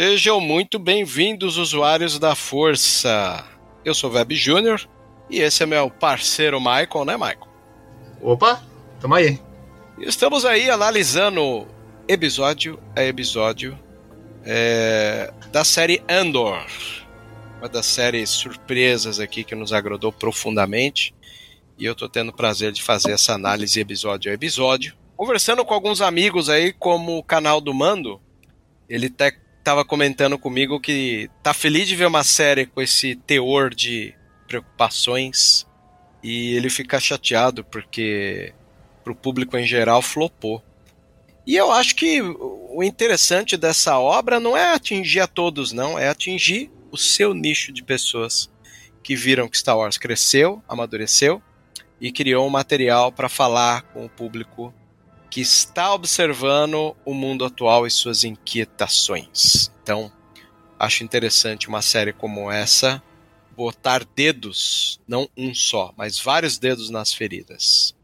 Sejam muito bem-vindos, usuários da Força. Eu sou o Web Júnior e esse é meu parceiro Michael, né, Michael? Opa, tamo aí. E estamos aí analisando episódio a episódio é, da série Andor. Uma das séries surpresas aqui que nos agradou profundamente. E eu tô tendo o prazer de fazer essa análise episódio a episódio. Conversando com alguns amigos aí, como o canal do Mando, ele até tava comentando comigo que tá feliz de ver uma série com esse teor de preocupações e ele fica chateado porque pro público em geral flopou. E eu acho que o interessante dessa obra não é atingir a todos, não, é atingir o seu nicho de pessoas que viram que Star Wars cresceu, amadureceu e criou um material para falar com o público que está observando o mundo atual e suas inquietações. Então, acho interessante uma série como essa botar dedos, não um só, mas vários dedos nas feridas.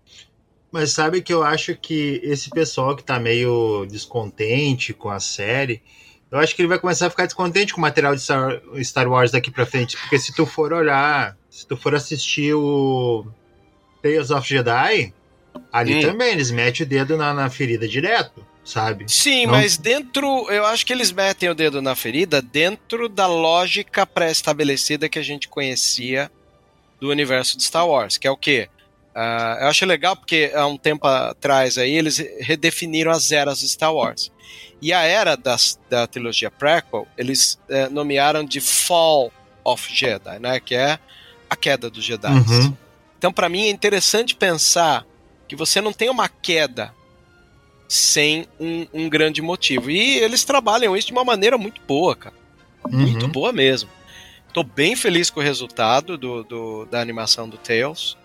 Mas sabe que eu acho que esse pessoal que tá meio descontente com a série, eu acho que ele vai começar a ficar descontente com o material de Star, Wars daqui pra frente, porque se tu for olhar, se tu for assistir o Tales of Jedi, ali Hum. também eles metem o dedo na, na ferida direto, sabe? Sim, Não- mas dentro, eu acho que eles metem o dedo na ferida dentro da lógica pré-estabelecida que a gente conhecia do universo de Star Wars, que é o quê? Ah, eu acho legal porque há um tempo atrás aí eles redefiniram as eras de Star Wars. E a era das, da trilogia prequel, eles eh, nomearam de Fall of Jedi, né? Que é a queda dos Jedi. Uhum. Então, para mim, é interessante pensar que você não tem uma queda sem um, um grande motivo. E eles trabalham isso de uma maneira muito boa, cara. Muito Uhum. boa mesmo. Tô bem feliz com o resultado do, do- da animação do Tales.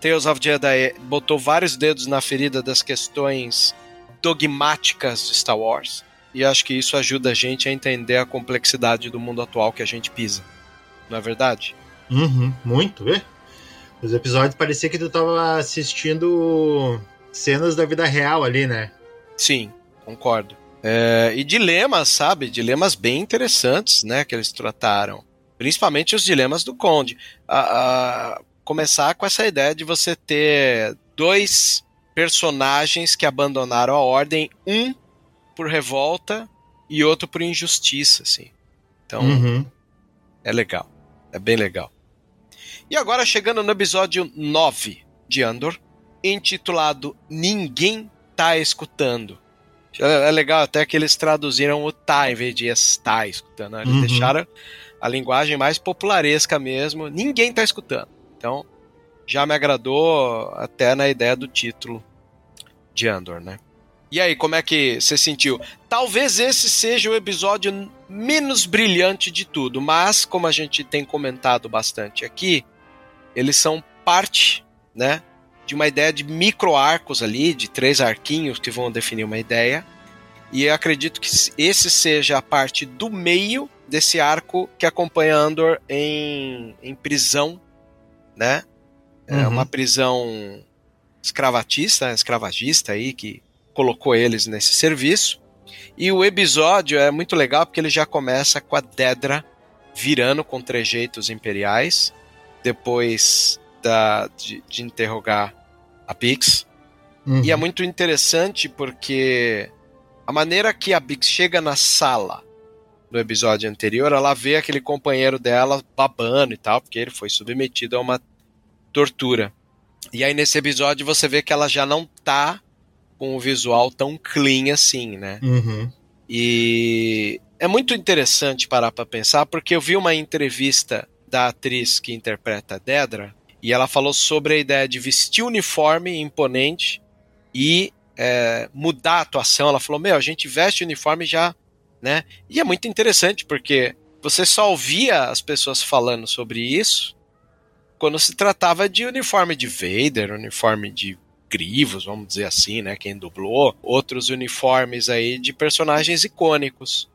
Tales of Jedi botou vários dedos na ferida das questões dogmáticas de Star Wars. E acho que isso ajuda a gente a entender a complexidade do mundo atual que a gente pisa. Não é verdade? Uhum, muito, vê? Os episódios parecia que tu tava assistindo cenas da vida real ali, né? Sim, concordo. É, e dilemas, sabe? Dilemas bem interessantes, né? Que eles trataram. Principalmente os dilemas do Conde. A- a- começar com essa ideia de você ter dois personagens que abandonaram a ordem, um por revolta e outro por injustiça, assim. Então, Uhum. é legal. É bem legal. E agora chegando no episódio 9 de Andor, intitulado Ninguém Tá Escutando. É é legal até que eles traduziram o tá em vez de está escutando. né? Eles Uhum. deixaram a linguagem mais popularesca mesmo. Ninguém tá escutando. Então, já me agradou até na ideia do título de Andor, né? E aí, como é que você sentiu? Talvez esse seja o episódio menos brilhante de tudo, mas como a gente tem comentado bastante aqui, eles são parte, né, de uma ideia de micro arcos ali, de três arquinhos que vão definir uma ideia. E eu acredito que esse seja a parte do meio desse arco que acompanha Andor em, em prisão, né? É uhum. uma prisão escravatista, escravagista aí, que colocou eles nesse serviço. E o episódio é muito legal porque ele já começa com a Dedra virando com trejeitos imperiais, depois da, de, de interrogar a Bix. Uhum. E é muito interessante porque a maneira que a Bix chega na sala no episódio anterior, ela vê aquele companheiro dela babando e tal, porque ele foi submetido a uma tortura. E aí nesse episódio você vê que ela já não tá com o visual tão clean assim, né? Uhum. E é muito interessante parar para pensar, porque eu vi uma entrevista da atriz que interpreta a Dedra, e ela falou sobre a ideia de vestir uniforme imponente e é, mudar a atuação. Ela falou: Meu, a gente veste uniforme já, né? E é muito interessante porque você só ouvia as pessoas falando sobre isso quando se tratava de uniforme de Vader, uniforme de Grivos, vamos dizer assim, né? Quem dublou, outros uniformes aí de personagens icônicos.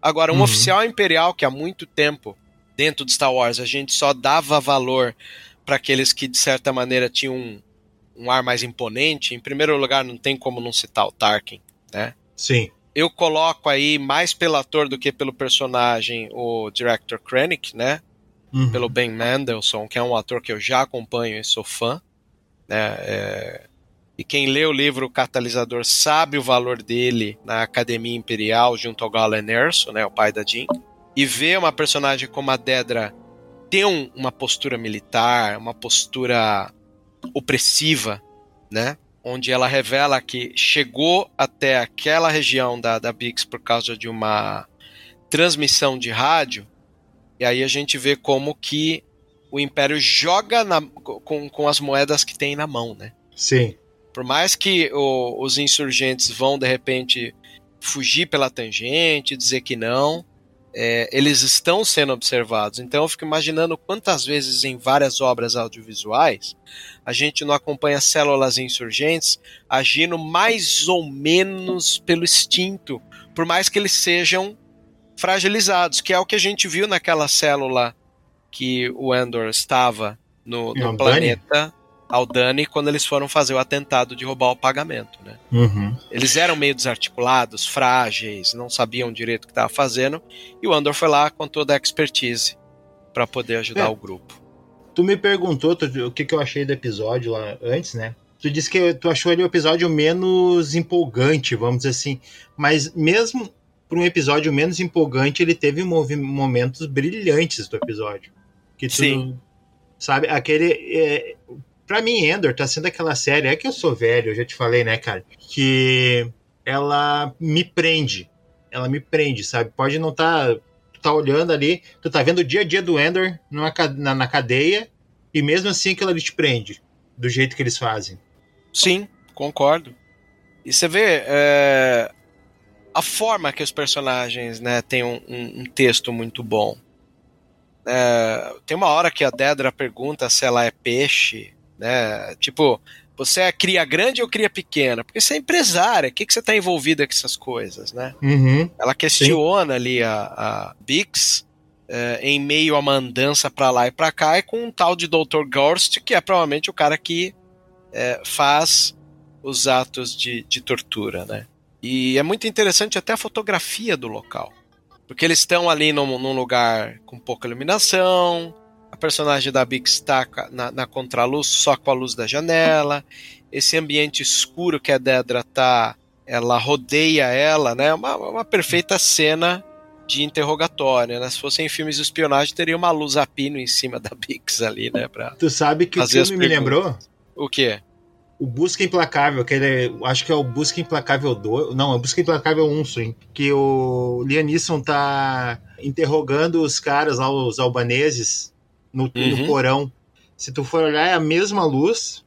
Agora, um uhum. oficial imperial que há muito tempo dentro de Star Wars a gente só dava valor para aqueles que de certa maneira tinham um, um, ar mais imponente. Em primeiro lugar, não tem como não citar o Tarkin, né? Sim. Eu coloco aí mais pelo ator do que pelo personagem o director Krennic, né? Uhum. Pelo Ben Mendelsohn, que é um ator que eu já acompanho e sou fã, né? É... E quem lê o livro O Catalisador sabe o valor dele na Academia Imperial junto ao Galen Erso, né, o pai da Jean. E ver uma personagem como a Dedra ter um, uma postura militar, uma postura opressiva, né? Onde ela revela que chegou até aquela região da, da Bix por causa de uma transmissão de rádio, e aí a gente vê como que o Império joga na, com, com as moedas que tem na mão, né? Sim. Por mais que o, os insurgentes vão, de repente, fugir pela tangente, dizer que não, é, eles estão sendo observados. Então eu fico imaginando quantas vezes em várias obras audiovisuais a gente não acompanha células insurgentes agindo mais ou menos pelo instinto, por mais que eles sejam fragilizados, que é o que a gente viu naquela célula que o Endor estava no, no planeta Aldani quando eles foram fazer o atentado de roubar o pagamento, né? Uhum. Eles eram meio desarticulados, frágeis, não sabiam direito o que estava fazendo, e o Andor foi lá com toda a expertise para poder ajudar é. o grupo. Tu me perguntou tu, o que, que eu achei do episódio lá antes, né? Tu disse que tu achou ele o episódio menos empolgante, vamos dizer assim. Mas mesmo para um episódio menos empolgante, ele teve momentos brilhantes do episódio. Que tu, Sim. Sabe, aquele. É, Pra mim, Endor tá sendo aquela série, é que eu sou velho, eu já te falei, né, cara? Que ela me prende. Ela me prende, sabe? Pode não tá. Tu tá olhando ali, tu tá vendo o dia a dia do Endor numa, na, na cadeia, e mesmo assim aquilo ali te prende. Do jeito que eles fazem. Sim, concordo. E você vê é, a forma que os personagens né, têm um, um, um texto muito bom. É, tem uma hora que a Dedra pergunta se ela é peixe né? Tipo, você é cria grande ou cria pequena? Porque você é empresária, o que, que você está envolvida com essas coisas, né? Uhum, Ela questiona sim. ali a, a Bix é, em meio a uma andança para lá e para cá e com um tal de Dr. Gorst, que é provavelmente o cara que é, faz os atos de, de tortura, né? E é muito interessante até a fotografia do local. Porque eles estão ali num, num lugar com pouca iluminação, a personagem da Bix está na, na contraluz só com a luz da janela. Esse ambiente escuro que a Dedra tá, ela rodeia ela, né? Uma, uma perfeita cena de interrogatório, né? Se fossem filmes de espionagem, teria uma luz a pino em cima da Bix ali, né? Pra tu sabe que o filme me lembrou? O quê? O Busca Implacável, que ele acho que é o Busca Implacável 2, não, é o Busca Implacável 1, sim, que o Liam Neeson tá interrogando os caras lá, os albaneses, no, uhum. no porão. Se tu for olhar, é a mesma luz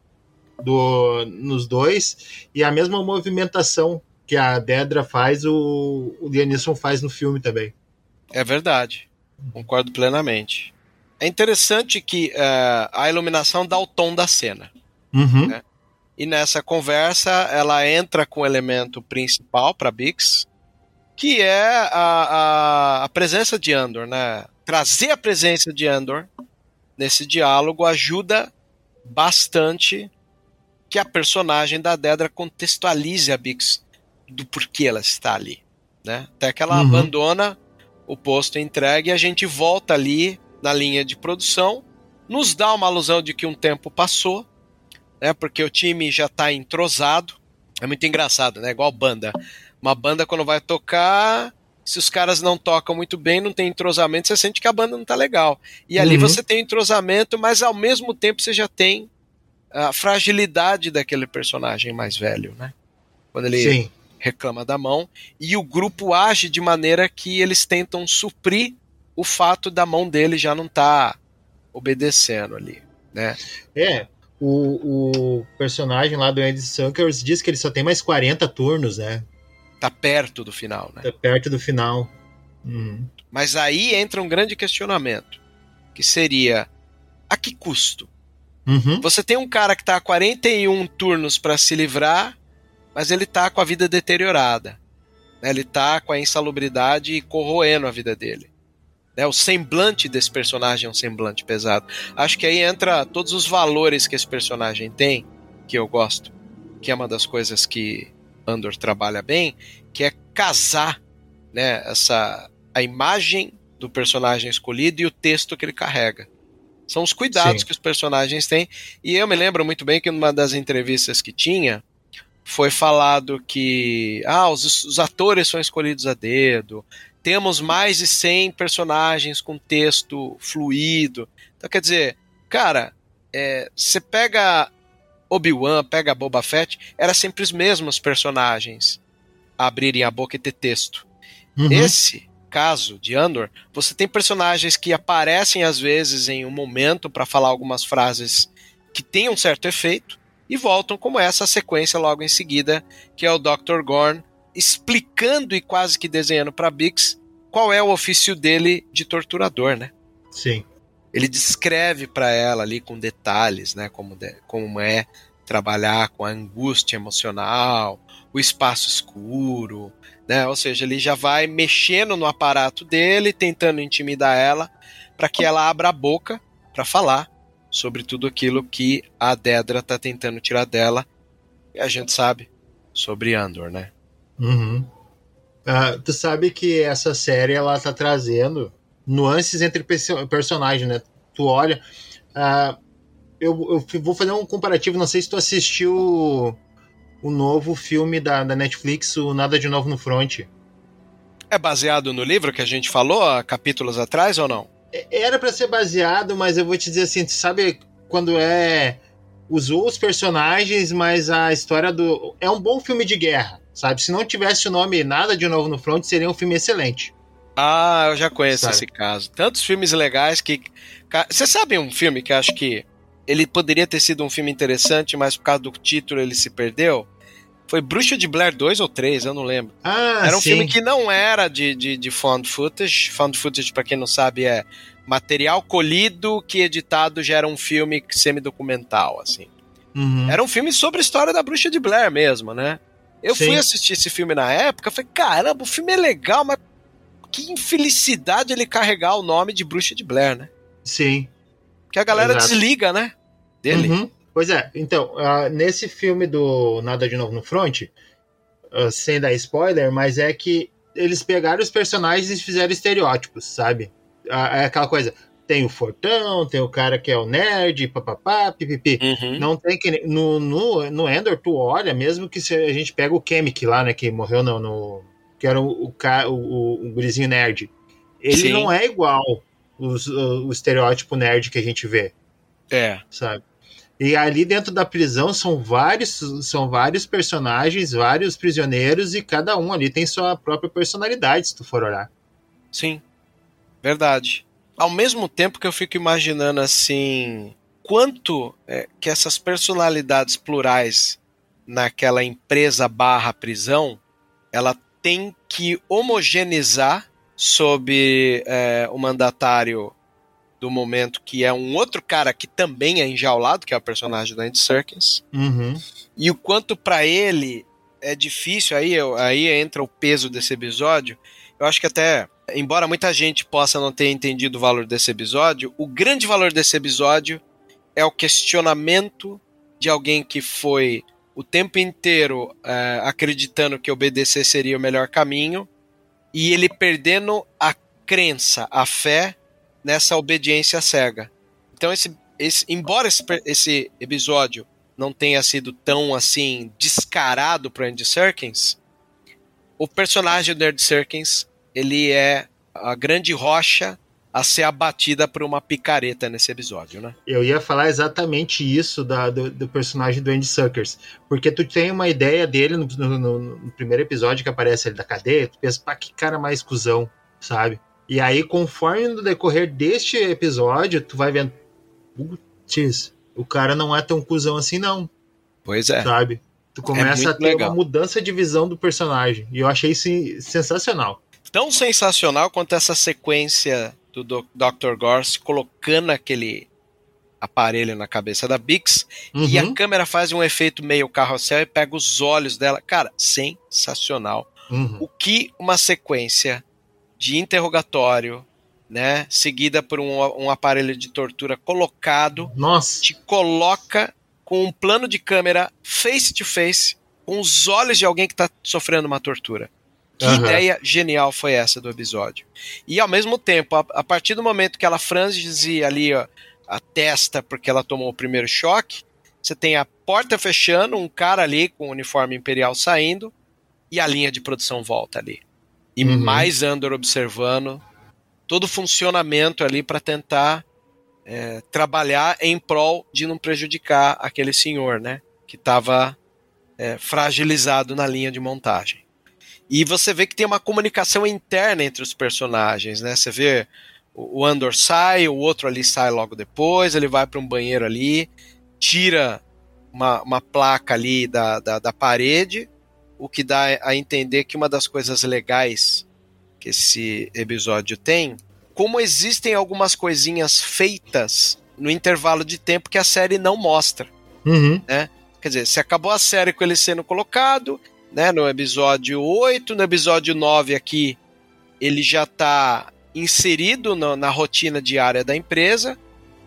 do, nos dois e a mesma movimentação que a Dedra faz, o, o Lianisson faz no filme também. É verdade. Concordo plenamente. É interessante que uh, a iluminação dá o tom da cena. Uhum. Né? E nessa conversa ela entra com o elemento principal para Bix, que é a, a, a, presença de Andor, né? Trazer a presença de Andor nesse diálogo ajuda bastante que a personagem da Dedra contextualize a Bix do porquê ela está ali, né? Até que ela uhum. abandona o posto entregue e a gente volta ali na linha de produção, nos dá uma alusão de que um tempo passou né? Porque o time já está entrosado. É muito engraçado, né? Igual banda. Uma banda quando vai tocar, se os caras não tocam muito bem, não tem entrosamento, você sente que a banda não tá legal. E ali uhum. você tem entrosamento, mas ao mesmo tempo você já tem a fragilidade daquele personagem mais velho, né? Quando ele Sim. reclama da mão. E o grupo age de maneira que eles tentam suprir o fato da mão dele já não tá obedecendo ali, né? É, o, o personagem lá do Andy Sunkers diz que ele só tem mais 40 turnos, né? Tá perto do final, né? Tá perto do final. Uhum. Mas aí entra um grande questionamento, que seria a que custo? Uhum. Você tem um cara que tá a 41 turnos para se livrar, mas ele tá com a vida deteriorada. Né? Ele tá com a insalubridade corroendo a vida dele. Né, o semblante desse personagem é um semblante pesado. Acho que aí entra todos os valores que esse personagem tem, que eu gosto, que é uma das coisas que Andor trabalha bem, que é casar né, essa, a imagem do personagem escolhido e o texto que ele carrega. São os cuidados Sim. que os personagens têm. E eu me lembro muito bem que numa das entrevistas que tinha, foi falado que ah, os, os atores são escolhidos a dedo, temos mais de 100 personagens com texto fluido. Então, quer dizer, cara, é, você pega Obi-Wan, pega Boba Fett, era sempre os mesmos personagens a abrirem a boca e ter texto. Uhum. Esse caso de Andor, você tem personagens que aparecem às vezes em um momento para falar algumas frases que têm um certo efeito e voltam como essa sequência logo em seguida, que é o Dr. Gorn explicando e quase que desenhando para Bix qual é o ofício dele de torturador, né? Sim. Ele descreve para ela ali com detalhes, né, como, de, como é trabalhar com a angústia emocional, o espaço escuro, né? Ou seja, ele já vai mexendo no aparato dele, tentando intimidar ela para que ela abra a boca para falar sobre tudo aquilo que a Dedra tá tentando tirar dela. E a gente sabe sobre Andor, né? Uhum. Uh, tu sabe que essa série ela tá trazendo nuances entre personagens, né? Tu olha. Uh, eu, eu, vou fazer um comparativo, não sei se tu assistiu o, o novo filme da, da, Netflix, o Nada de Novo no Front. É baseado no livro que a gente falou há capítulos atrás ou não? É, era para ser baseado, mas eu vou te dizer assim, tu sabe quando é usou os personagens, mas a história do é um bom filme de guerra sabe? Se não tivesse o nome Nada de Novo no Front, seria um filme excelente. Ah, eu já conheço sabe? esse caso. Tantos filmes legais que. Você sabe um filme que acho que ele poderia ter sido um filme interessante, mas por causa do título ele se perdeu? Foi Bruxa de Blair 2 ou 3, eu não lembro. Ah, era um sim. filme que não era de, de, de found footage. Found footage, para quem não sabe, é material colhido que editado gera um filme semi-documental, assim. Uhum. Era um filme sobre a história da Bruxa de Blair mesmo, né? Eu Sim. fui assistir esse filme na época, falei, caramba, o filme é legal, mas que infelicidade ele carregar o nome de Bruxa de Blair, né? Sim. Que a galera Exato. desliga, né? Dele. Uhum. Pois é, então, uh, nesse filme do Nada de Novo no Front, uh, sem dar spoiler, mas é que eles pegaram os personagens e fizeram estereótipos, sabe? Uh, é aquela coisa, tem o Fortão, tem o cara que é o nerd, papapá, pipipi. Uhum. Não tem que. No, no, no Endor, tu olha, mesmo que se a gente pega o Kemik lá, né, que morreu no. no que era o, o, o, o gurizinho nerd. Ele Sim. não é igual os, o, o estereótipo nerd que a gente vê. É. Sabe? E ali dentro da prisão são vários, são vários personagens, vários prisioneiros, e cada um ali tem sua própria personalidade, se tu for olhar. Sim. Verdade ao mesmo tempo que eu fico imaginando assim quanto é, que essas personalidades plurais naquela empresa barra prisão ela tem que homogeneizar sob é, o mandatário do momento, que é um outro cara que também é enjaulado, que é o personagem da Andy Serkins. Uhum. E o quanto para ele é difícil, aí, aí entra o peso desse episódio. Eu acho que até, embora muita gente possa não ter entendido o valor desse episódio, o grande valor desse episódio é o questionamento de alguém que foi o tempo inteiro é, acreditando que obedecer seria o melhor caminho e ele perdendo a crença, a fé nessa obediência cega. Então, esse, esse, embora esse, esse episódio não tenha sido tão assim descarado para Andy Serkins, o personagem do Andy Serkins ele é a grande rocha a ser abatida por uma picareta nesse episódio, né? Eu ia falar exatamente isso da, do, do, personagem do Andy Suckers, porque tu tem uma ideia dele no, no, no, primeiro episódio que aparece ele da cadeia, tu pensa, pá, que cara mais cuzão, sabe? E aí, conforme no decorrer deste episódio, tu vai vendo, putz, o cara não é tão cuzão assim não. Pois é. Sabe? Tu é começa é a ter legal. uma mudança de visão do personagem, e eu achei isso sensacional. Tão sensacional quanto essa sequência do Dr. Gorse colocando aquele aparelho na cabeça da Bix uhum. e a uhum. câmera faz um efeito meio carrossel e pega os olhos dela. Cara, sensacional. Uhum. O que uma sequência de interrogatório, né, seguida por um, um aparelho de tortura colocado, Nossa. te coloca com um plano de câmera face to face com os olhos de alguém que está sofrendo uma tortura. Que uhum. ideia genial foi essa do episódio. E ao mesmo tempo, a, a partir do momento que ela franze ali ó, a testa porque ela tomou o primeiro choque, você tem a porta fechando, um cara ali com o uniforme imperial saindo e a linha de produção volta ali. E uhum. mais Andor observando todo o funcionamento ali para tentar é, trabalhar em prol de não prejudicar aquele senhor, né? Que estava é, fragilizado na linha de montagem. E você vê que tem uma comunicação interna entre os personagens, né? Você vê o Andor sai, o outro ali sai logo depois, ele vai para um banheiro ali, tira uma, uma placa ali da, da, da, parede, o que dá a entender que uma das coisas legais que esse episódio tem, como existem algumas coisinhas feitas no intervalo de tempo que a série não mostra. Uhum. Né? Quer dizer, se acabou a série com ele sendo colocado, né, no episódio 8, no episódio 9 aqui, ele já está inserido no, na rotina diária da empresa.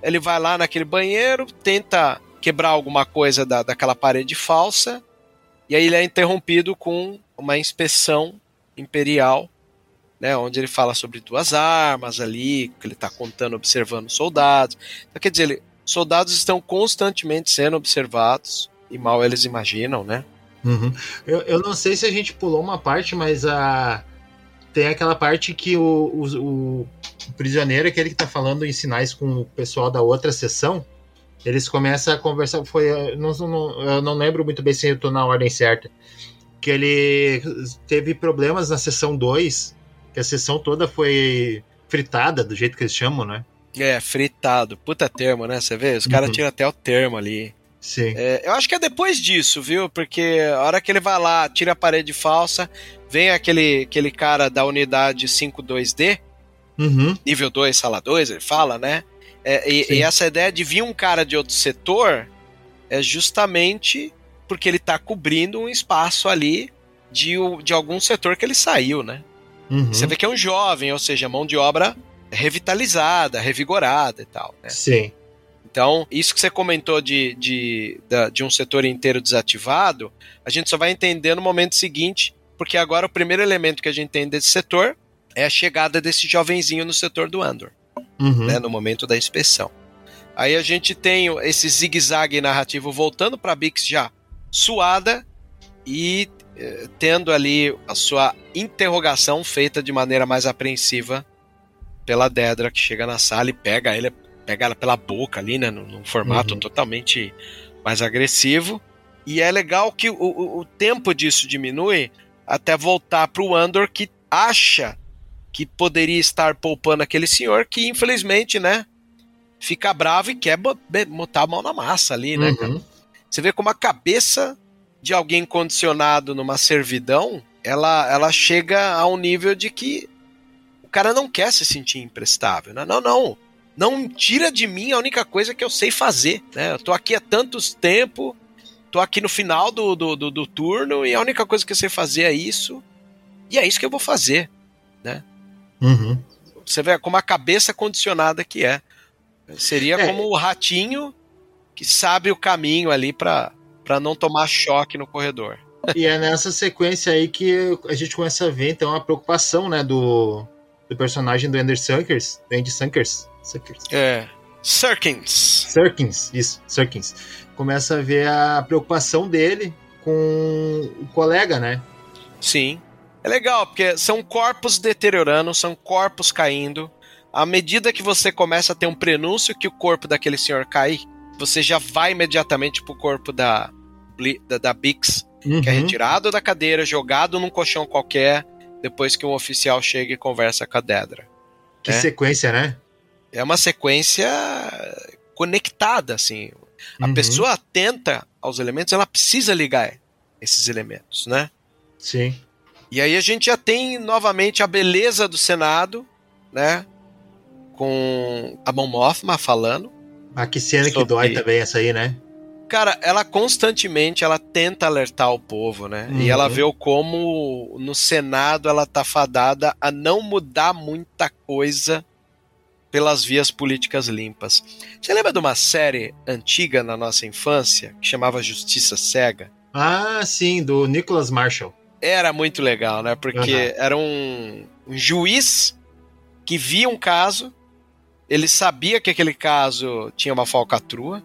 Ele vai lá naquele banheiro, tenta quebrar alguma coisa da, daquela parede falsa, e aí ele é interrompido com uma inspeção imperial, né, onde ele fala sobre duas armas ali, que ele está contando, observando soldados. Então, quer dizer, ele, soldados estão constantemente sendo observados, e mal eles imaginam, né? Uhum. Eu, eu não sei se a gente pulou uma parte, mas a tem aquela parte que o, o, o, prisioneiro, aquele que tá falando em sinais com o pessoal da outra sessão, eles começam a conversar. Foi, não, não, eu não lembro muito bem se eu tô na ordem certa. Que ele teve problemas na sessão 2, que a sessão toda foi fritada, do jeito que eles chamam, né? É, fritado. Puta termo, né? Você vê? Os caras uhum. tiram até o termo ali. Sim. É, eu acho que é depois disso, viu? Porque a hora que ele vai lá, tira a parede falsa, vem aquele, aquele cara da unidade 52D, uhum. nível 2, sala 2, ele fala, né? É, e, e, essa ideia de vir um cara de outro setor é justamente porque ele está cobrindo um espaço ali de, de algum setor que ele saiu, né? Uhum. Você vê que é um jovem, ou seja, mão de obra revitalizada, revigorada e tal. Né? Sim. Então, isso que você comentou de, de, de um setor inteiro desativado, a gente só vai entender no momento seguinte, porque agora o primeiro elemento que a gente tem desse setor é a chegada desse jovenzinho no setor do Andor, uhum. né, no momento da inspeção. Aí a gente tem esse zigue-zague narrativo voltando para Bix já suada e eh, tendo ali a sua interrogação feita de maneira mais apreensiva pela Dedra que chega na sala e pega ele pega ela pela boca ali, né? Num, formato uhum. totalmente mais agressivo. E é legal que o, o, o tempo disso diminui até voltar para o Andor que acha que poderia estar poupando aquele senhor que infelizmente, né, fica bravo e quer botar a mão na massa ali, né, uhum. Você vê como a cabeça de alguém condicionado numa servidão ela, ela chega a um nível de que o cara não quer se sentir imprestável. Né? Não, não. Não tira de mim a única coisa que eu sei fazer. Né? Eu tô aqui há tantos tempo, tô aqui no final do, do, do, do turno e a única coisa que eu sei fazer é isso. E é isso que eu vou fazer. Né? Uhum. Você vê como a cabeça condicionada que é. Seria É. como o ratinho que sabe o caminho ali para não tomar choque no corredor. E é nessa sequência aí que a gente começa a ver, então, a preocupação, né, do, do personagem do Ender Sunkers, do Andy Sunkers, Sunkers. É. Serkins. Serkins, isso, Serkins. Começa a ver a preocupação dele com o colega, né? Sim. É legal, porque são corpos deteriorando, são corpos caindo. À medida que você começa a ter um prenúncio que o corpo daquele senhor cai, você já vai imediatamente pro corpo da, da, da Bix, que é Uhum. retirado da cadeira, jogado num colchão qualquer, depois que um oficial chega e conversa com a Dedra. Que É. sequência, né? É uma sequência conectada, assim. A Uhum. pessoa atenta aos elementos, ela precisa ligar esses elementos, né? Sim. E aí a gente já tem novamente a beleza do Senado, né? Com a Mon Mothma falando. Ah, que cena que Sobre- dói também essa aí, né? Cara, ela constantemente ela tenta alertar o povo, né? Uhum. E ela vê o como no Senado ela tá fadada a não mudar muita coisa pelas vias políticas limpas. Você lembra de uma série antiga na nossa infância que chamava Justiça Cega? Ah, sim, do Nicholas Marshall. Era muito legal, né? Porque era um, um juiz que via um caso, ele sabia que aquele caso tinha uma falcatrua,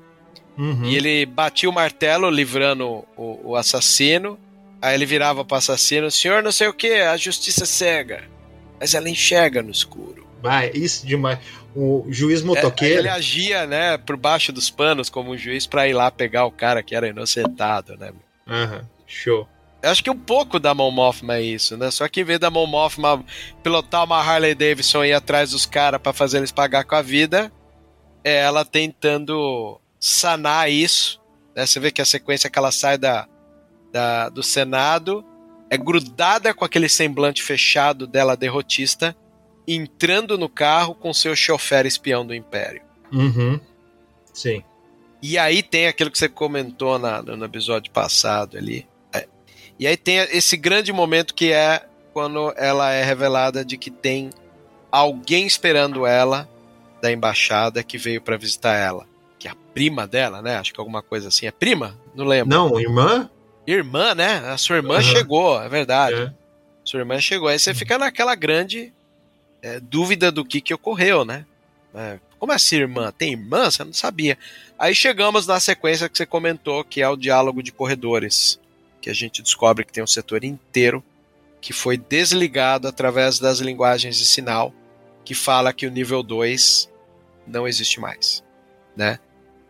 Uhum. e ele batia o martelo livrando o, o assassino. Aí ele virava pro assassino: Senhor, não sei o que, a justiça é cega, mas ela enxerga no escuro. Vai, isso demais. O juiz É, motoqueiro. ele agia, né, por baixo dos panos como um juiz pra ir lá pegar o cara que era inocentado, né? Aham, show. Eu acho que um pouco da Mon Mothma é isso, né? Só que em vez da Mon Mothma pilotar uma Harley Davidson e ir atrás dos caras pra fazer eles pagar com a vida, é ela tentando sanar isso. Né? Você vê que a sequência que ela sai da, da- do Senado é grudada com aquele semblante fechado dela derrotista, entrando no carro com seu chofer espião do Império. Uhum. Sim. E aí tem aquilo que você comentou na- no episódio passado ali. É. E aí tem esse grande momento que é quando ela é revelada de que tem alguém esperando ela da embaixada que veio pra visitar ela. Que é a prima dela, né? Acho que alguma coisa assim. É prima? Não lembro. Não, irmã? Irmã, né? A sua irmã Aham. chegou, é verdade. É. Sua irmã chegou. Aí você fica naquela grande é, dúvida do que, que ocorreu, né? É, como assim, irmã? Tem irmã? Você não sabia. Aí chegamos na sequência que você comentou, que é o diálogo de corredores. Que a gente descobre que tem um setor inteiro que foi desligado através das linguagens de sinal, que fala que o nível 2 não existe mais, né?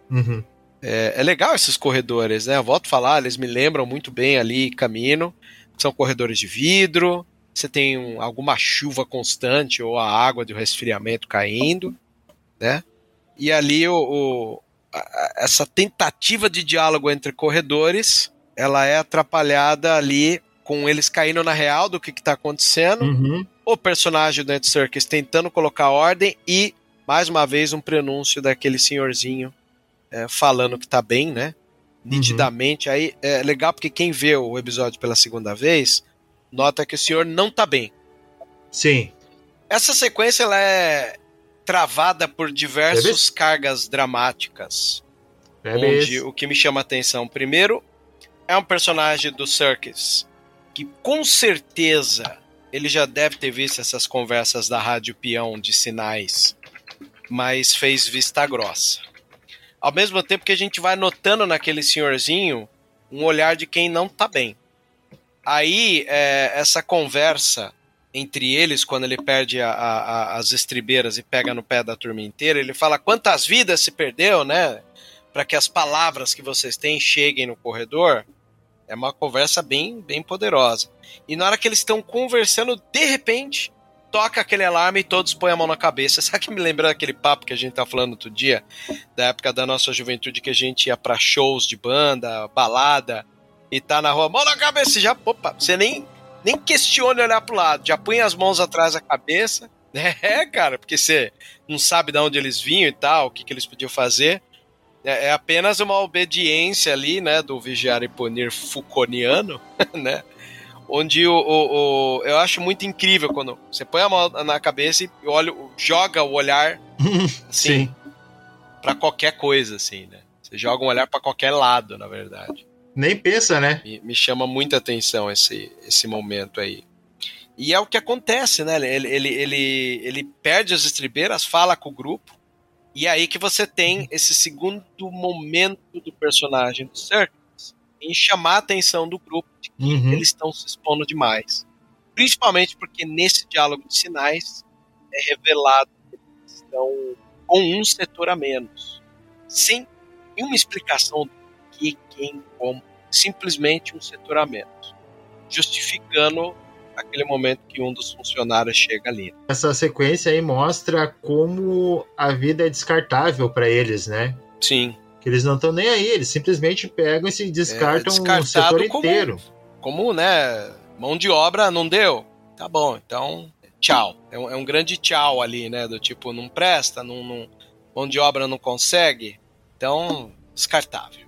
Uhum. É, é legal esses corredores, né? Eu volto a falar, eles me lembram muito bem ali Camino. São corredores de vidro. Você tem um- alguma chuva constante ou a água do resfriamento caindo, né? E ali o, o- a- essa tentativa de diálogo entre corredores, ela é atrapalhada ali com eles caindo na real do que está acontecendo Uhum. o personagem do Ed Serkis tentando colocar ordem e, mais uma vez, um prenúncio daquele senhorzinho é, falando que tá bem, né? Nitidamente. Aí é legal porque quem vê o episódio pela segunda vez nota que o senhor não tá bem. Sim. Essa sequência ela é travada por diversas cargas dramáticas. É onde mesmo. o que me chama a atenção, primeiro, é um personagem do Circus que com certeza ele já deve ter visto essas conversas da Rádio Peão de sinais, mas fez vista grossa. Ao mesmo tempo que a gente vai notando naquele senhorzinho um olhar de quem não tá bem. Aí, é, essa conversa entre eles, quando ele perde a- a- a- as estribeiras e pega no pé da turma inteira, ele fala quantas vidas se perdeu, né? Para que as palavras que vocês têm cheguem no corredor. É uma conversa bem, bem poderosa. E na hora que eles estão conversando, de repente, toca aquele alarme e todos põem a mão na cabeça. Sabe que me lembra daquele papo que a gente tá falando outro dia? Da época da nossa juventude que a gente ia pra shows de banda, balada, e tá na rua, mão na cabeça, já, opa, você nem nem questione olhar pro lado, já põe as mãos atrás da cabeça. É, cara, porque você não sabe de onde eles vinham e tal, o que, que eles podiam fazer. É, é apenas uma obediência ali, né, do vigiar e punir Foucaultiano, né? Onde o, o, o, eu acho muito incrível quando você põe a mão na cabeça e olha, joga o olhar assim, Sim. para qualquer coisa, assim, né? Você joga um olhar para qualquer lado, na verdade. Nem pensa, né? Me, me, chama muita atenção esse, esse momento aí. E é o que acontece, né? Ele, ele, ele, ele perde as estribeiras, fala com o grupo, e é aí que você tem esse segundo momento do personagem do Circus em chamar a atenção do grupo de que Uhum. eles estão se expondo demais. Principalmente porque nesse diálogo de sinais é revelado que eles estão com um setor a menos. Sem nenhuma explicação do que, quem, como. Simplesmente um setor a menos. Justificando aquele momento que um dos funcionários chega ali. Essa sequência aí mostra como a vida é descartável para eles, né? Sim. Que eles não estão nem aí, eles simplesmente pegam e se descartam É, o setor como- inteiro. Como, né? Mão de obra não deu? Tá bom, então tchau. É um, é um grande tchau ali, né? Do tipo, não presta, não, não- mão de obra não consegue. Então, descartável.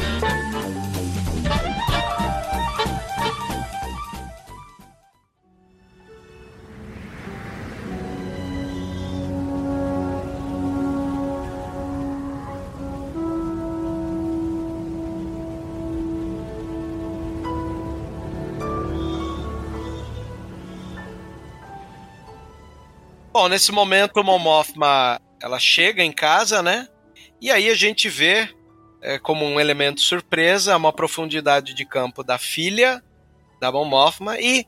Bom, nesse momento o Mon Mothma ela chega em casa, né? E aí a gente vê é, como um elemento surpresa uma profundidade de campo da filha da Mon Mothma e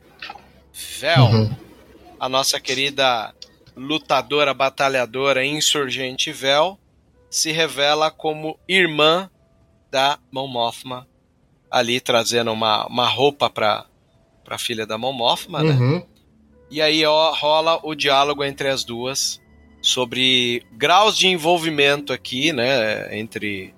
Vel, Uhum. a nossa querida lutadora, batalhadora, insurgente Vel, se revela como irmã da Mon Mothma, ali trazendo uma, uma roupa para a filha da Mon Mothma, né? E aí ó, rola o diálogo entre as duas sobre graus de envolvimento aqui, né, entre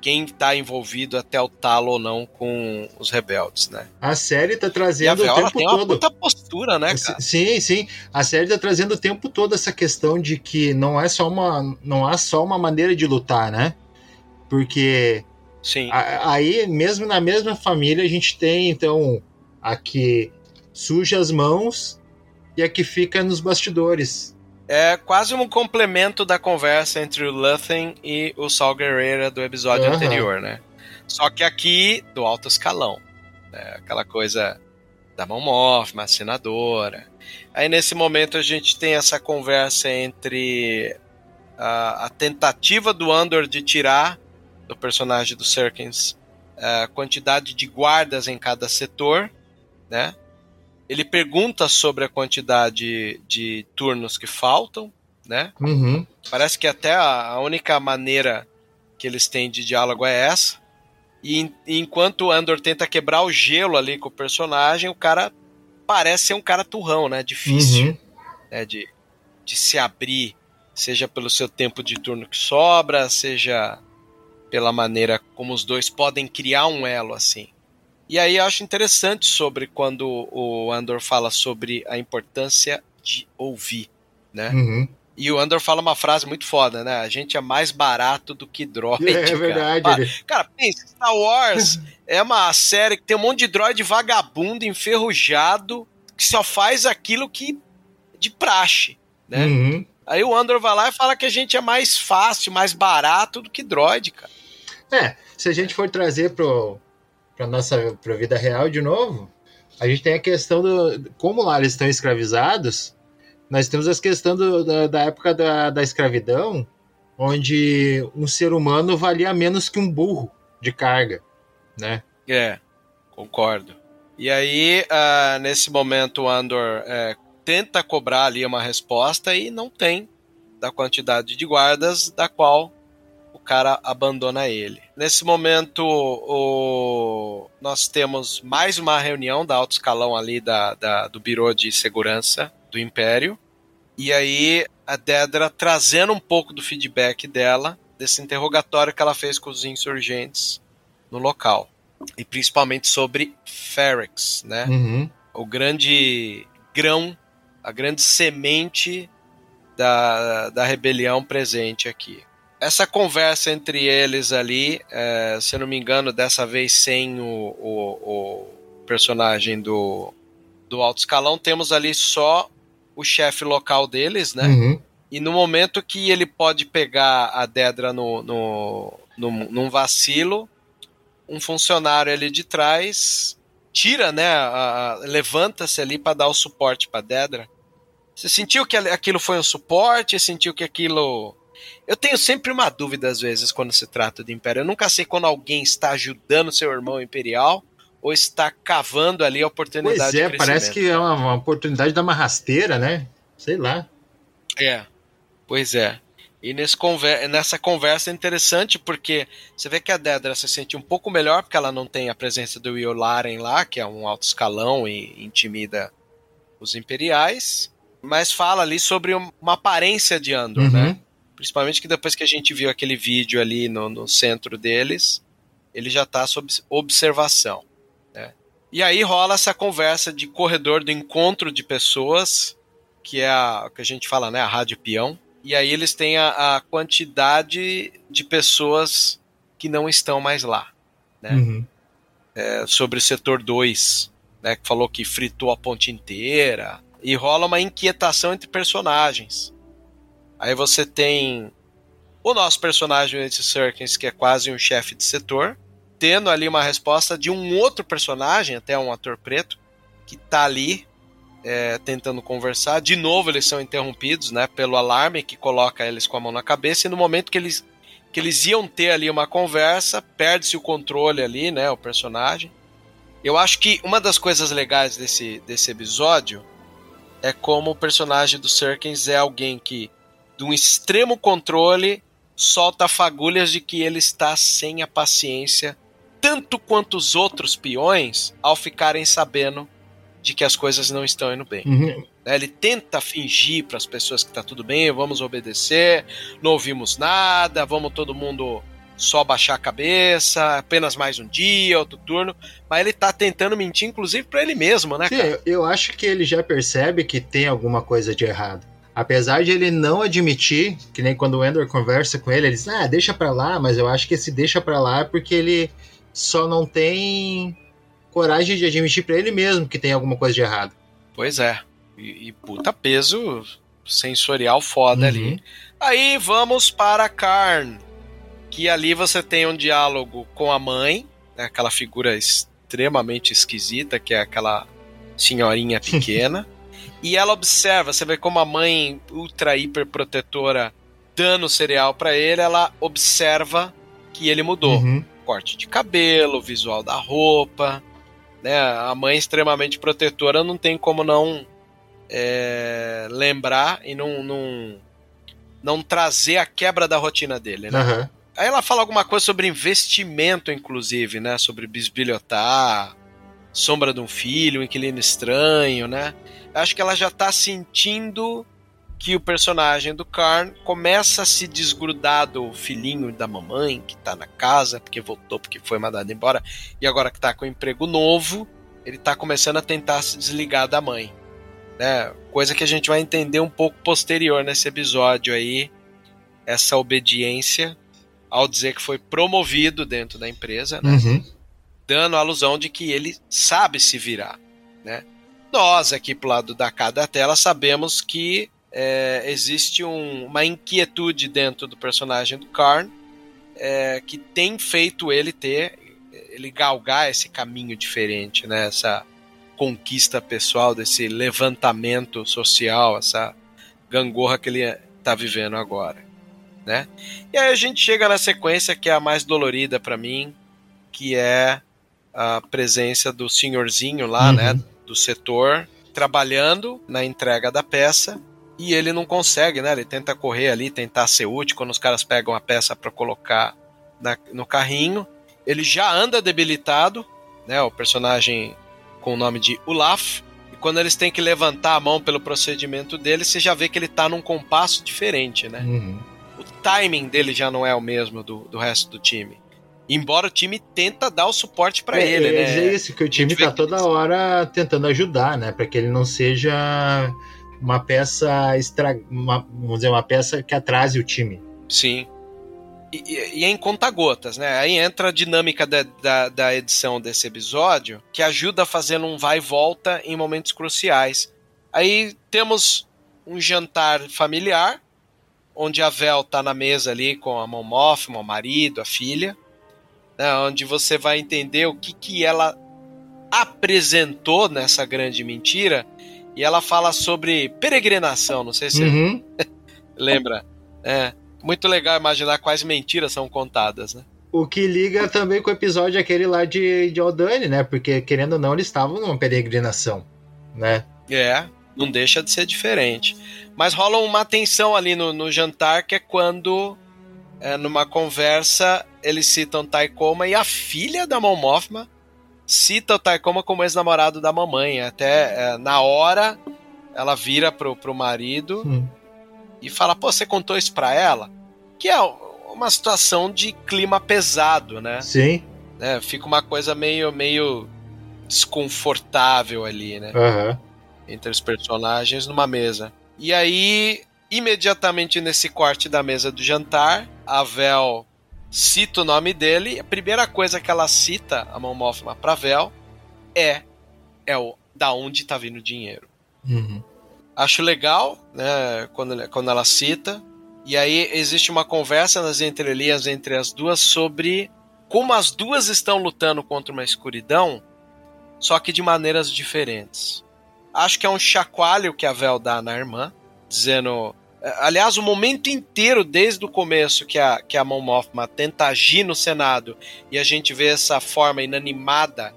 quem está envolvido até o talo ou não com os rebeldes, né? A série tá E a trazendo o tempo tem uma todo. puta postura, né, cara? Sim, sim. A série tá trazendo o tempo todo essa questão de que não é só uma, não há só uma maneira de lutar, né? Porque Sim. a- aí, mesmo na mesma família, a gente tem, então, a que suja as mãos e a que fica nos bastidores. É quase um complemento da conversa entre o Luthen e o Saul Guerreira do episódio Aham. anterior, né? Só que aqui do alto escalão. Né? Aquela coisa da mão Mothma, a senadora. Aí nesse momento a gente tem essa conversa entre a, a tentativa do Andor de tirar do personagem do Serkins a quantidade de guardas em cada setor, né? Ele pergunta sobre a quantidade de turnos que faltam, né? Uhum. Parece que até a, única maneira que eles têm de diálogo é essa. E, en- enquanto o Andor tenta quebrar o gelo ali com o personagem, o cara parece ser um cara turrão, né? Difícil Uhum. né, de, de se abrir, seja pelo seu tempo de turno que sobra, seja pela maneira como os dois podem criar um elo assim. E aí eu acho interessante sobre quando o Andor fala sobre a importância de ouvir, né? Uhum. E o Andor fala uma frase muito foda, né? A gente é mais barato do que droid. É cara. verdade. Ele- Cara, pensa, Star Wars é uma série que tem um monte de droid vagabundo, enferrujado, que só faz aquilo que de praxe, né? Uhum. Aí o Andor vai lá e fala que a gente é mais fácil, mais barato do que droid, cara. É, se a gente for trazer pro, pra nossa pra vida real de novo, a gente tem a questão do. Como lá eles estão escravizados, nós temos a questão do- da, da época da, da escravidão, onde um ser humano valia menos que um burro de carga, né? É, concordo. E aí, ah, nesse momento, o Andor é, tenta cobrar ali uma resposta e não tem da quantidade de guardas da qual cara abandona ele. Nesse momento, o... nós temos mais uma reunião da alto escalão ali da, da, do Biro de Segurança do Império. E aí a Dedra trazendo um pouco do feedback dela, desse interrogatório que ela fez com os insurgentes no local. E principalmente sobre Ferex, né? Uhum. O grande grão, a grande semente da, da rebelião presente aqui. Essa conversa entre eles ali, é, se eu não me engano, dessa vez sem o, o, o personagem do, do alto escalão, temos ali só o chefe local deles, né? Uhum. E no momento que ele pode pegar a Dedra no, no, no, num vacilo, um funcionário ali de trás tira, né? Levanta-se ali para dar o suporte para Dedra. Você sentiu que aquilo foi um suporte? Sentiu que aquilo. Eu tenho sempre uma dúvida às vezes quando se trata de Império. Eu nunca sei quando alguém está ajudando seu irmão Imperial ou está cavando ali a oportunidade pois é, parece que é uma, uma oportunidade de dar uma rasteira, né? Sei lá. É, pois é. E nesse conver nessa conversa é interessante porque você vê que a Dedra se sente um pouco melhor porque ela não tem a presença do Will Laren lá, que é um alto escalão e intimida os imperiais, mas fala ali sobre uma aparência de Andor, Uhum. né? Principalmente que depois que a gente viu aquele vídeo ali no, no centro deles, ele já está sob observação. Né? E aí rola essa conversa de corredor do encontro de pessoas, que é a que a gente fala, né, a rádio peão. E aí eles têm a, a quantidade de pessoas que não estão mais lá, né? Uhum. É, sobre o setor 2, né, que falou que fritou a ponte inteira. E rola uma inquietação entre personagens. Aí você tem o nosso personagem, o Nancy Serkins, que é quase um chefe de setor, tendo ali uma resposta de um outro personagem, até um ator preto, que tá ali é, tentando conversar. De novo, eles são interrompidos né, pelo alarme que coloca eles com a mão na cabeça, e no momento que eles, que eles iam ter ali uma conversa, perde-se o controle ali, né, o personagem. Eu acho que uma das coisas legais desse, desse episódio é como o personagem do Serkins é alguém que, de um extremo controle, solta fagulhas de que ele está sem a paciência, tanto quanto os outros peões, ao ficarem sabendo de que as coisas não estão indo bem. Uhum. Né, Ele tenta fingir para as pessoas que está tudo bem, vamos obedecer, não ouvimos nada, vamos todo mundo só baixar a cabeça, apenas mais um dia, outro turno. Mas ele tá tentando mentir, inclusive, para ele mesmo, né, Sim, cara? eu, eu acho que ele já percebe que tem alguma coisa de errado. Apesar de ele não admitir, que nem quando o Endor conversa com ele, ele diz, ah, deixa pra lá, mas eu acho que esse deixa pra lá é porque ele só não tem coragem de admitir pra ele mesmo que tem alguma coisa de errado. Pois é. E, e puta peso sensorial foda Uhum. ali. Aí vamos para Karn. Que ali você tem um diálogo com a mãe, né, aquela figura extremamente esquisita, que é aquela senhorinha pequena. e ela observa, você vê como a mãe ultra hiper protetora dando cereal para ele, ela observa que ele mudou. Uhum. Corte de cabelo, visual da roupa, né? A mãe extremamente protetora não tem como não é, lembrar e não, não, não trazer a quebra da rotina dele, né? Aham. Aí ela fala alguma coisa sobre investimento, inclusive, né? Sobre bisbilhotar, sombra de um filho, um inquilino estranho, né? Acho que ela já tá sentindo que o personagem do Karn começa a se desgrudar do filhinho da mamãe que tá na casa, porque voltou, porque foi mandado embora, e agora que tá com um emprego novo, ele tá começando a tentar se desligar da mãe. Né? Coisa que a gente vai entender um pouco posterior nesse episódio aí, essa obediência ao dizer que foi promovido dentro da empresa, né? Uhum. Dando a alusão de que ele sabe se virar, né? Nós aqui pro lado da cá da tela sabemos que é, existe um- uma inquietude dentro do personagem do Karn é, que tem feito ele ter, ele galgar esse caminho diferente, né? Essa conquista pessoal, desse levantamento social, essa gangorra que ele está vivendo agora, né? E aí a gente chega na sequência que é a mais dolorida para mim, que é a presença do senhorzinho lá, Uhum. né, do setor, trabalhando na entrega da peça e ele não consegue, né? Ele tenta correr ali, tentar ser útil quando os caras pegam a peça para colocar na, no carrinho. Ele já anda debilitado, né? O personagem com o nome de Olaf. E quando eles têm que levantar a mão pelo procedimento dele, você já vê que ele tá num compasso diferente, né? Uhum. O timing dele já não é o mesmo do, do resto do time. Embora o time tenta dar o suporte para É, ele, é, né? É isso, que o time tá toda hora tentando ajudar, né? Para que ele não seja uma peça extra... uma, vamos dizer, uma peça que atrase o time. Sim. E, e- é em conta-gotas, né? Aí entra a dinâmica da, da, da edição desse episódio, que ajuda a fazer um vai e volta em momentos cruciais. Aí temos um jantar familiar, onde a Vel tá na mesa ali com a Mothma, o marido, a filha, né? onde você vai entender o que, que ela apresentou nessa grande mentira. E ela fala sobre peregrinação, não sei se você Uhum. lembra. É. Muito legal imaginar quais mentiras são contadas, né? O que liga também com o episódio aquele lá de, de Aldani, né? Porque, querendo ou não, eles estavam numa peregrinação, né? É, não deixa de ser diferente. Mas rola uma tensão ali no, no jantar, que é quando, é, numa conversa, eles citam Taikoma e a filha da Mon Mothma cita o Taikoma como ex-namorado da mamãe. Até é, na hora, ela vira pro, pro marido Hum. e fala: Pô, você contou isso pra ela? Que é uma situação de clima pesado, né? Sim. né? Fica uma coisa meio, meio desconfortável ali, né? Aham. Entre os personagens numa mesa. E aí, imediatamente nesse corte da mesa do jantar, a Vel cita o nome dele. A primeira coisa que ela cita, a Mon Mothma, pra Vel, é, é o da onde tá vindo o dinheiro. Uhum. Acho legal, né, quando, quando ela cita. E aí existe uma conversa nas entrelinhas entre as duas sobre como as duas estão lutando contra uma escuridão, só que de maneiras diferentes. Acho que é um chacoalho que a Vel dá na irmã, dizendo. Eh, Aliás, o momento inteiro, desde o começo, que a, que a Mothma tenta agir no Senado e a gente vê essa forma inanimada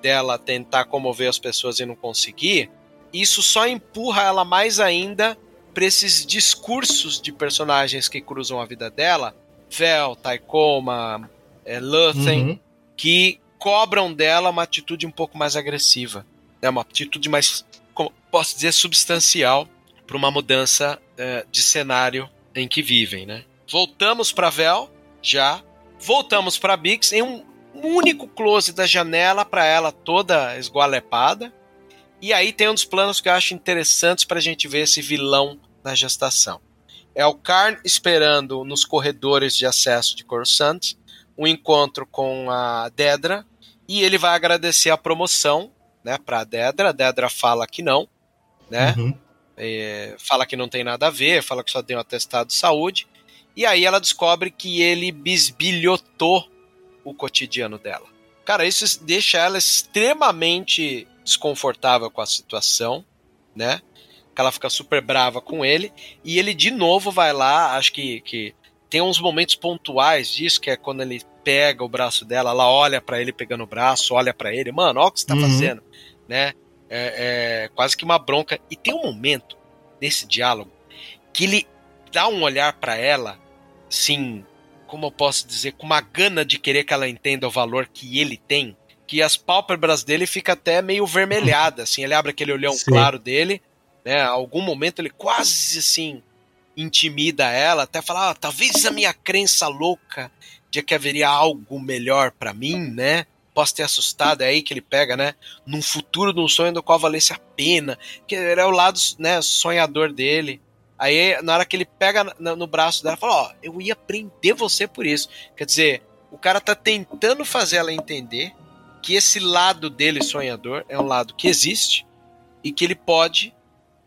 dela tentar comover as pessoas e não conseguir, isso só empurra ela mais ainda para esses discursos de personagens que cruzam a vida dela, Vel, Taikoma, é, Luthen, Uhum. que cobram dela uma atitude um pouco mais agressiva, né? uma atitude mais, como posso dizer, substancial para uma mudança é, de cenário em que vivem. Né? Voltamos para Vel, já, voltamos para Bix em um único close da janela para ela toda esgualepada. E aí tem um dos planos que eu acho interessantes para a gente ver esse vilão na gestação. É o Karn esperando nos corredores de acesso de Coruscant um encontro com a Dedra e ele vai agradecer a promoção, né, para Dedra. A Dedra fala que não, né? Uhum. É, fala que não tem nada a ver, fala que só deu um atestado de saúde. E aí ela descobre que ele bisbilhotou o cotidiano dela. Cara, isso deixa ela extremamente desconfortável com a situação, né? Que ela fica super brava com ele. E ele de novo vai lá, acho que, que tem uns momentos pontuais disso, que é quando ele pega o braço dela, ela olha para ele pegando o braço, olha para ele, mano, olha o que você tá Uhum. fazendo, né? É, é quase que uma bronca. E tem um momento nesse diálogo que ele dá um olhar para ela, assim, como eu posso dizer, com uma gana de querer que ela entenda o valor que ele tem, que as pálpebras dele ficam até meio vermelhadas, assim, ele abre aquele olhão Sim. claro dele, né? Algum momento ele quase assim intimida ela, até fala, ah, talvez a minha crença louca de que haveria algo melhor para mim, né? Posso ter assustado, é aí que ele pega, né? Num futuro, num sonho do qual valesse a pena, que é o lado, né, sonhador dele. Aí, na hora que ele pega no, braço dela, fala: Ó, eu ia prender você por isso. Quer dizer, o cara tá tentando fazer ela entender que esse lado dele sonhador é um lado que existe e que ele pode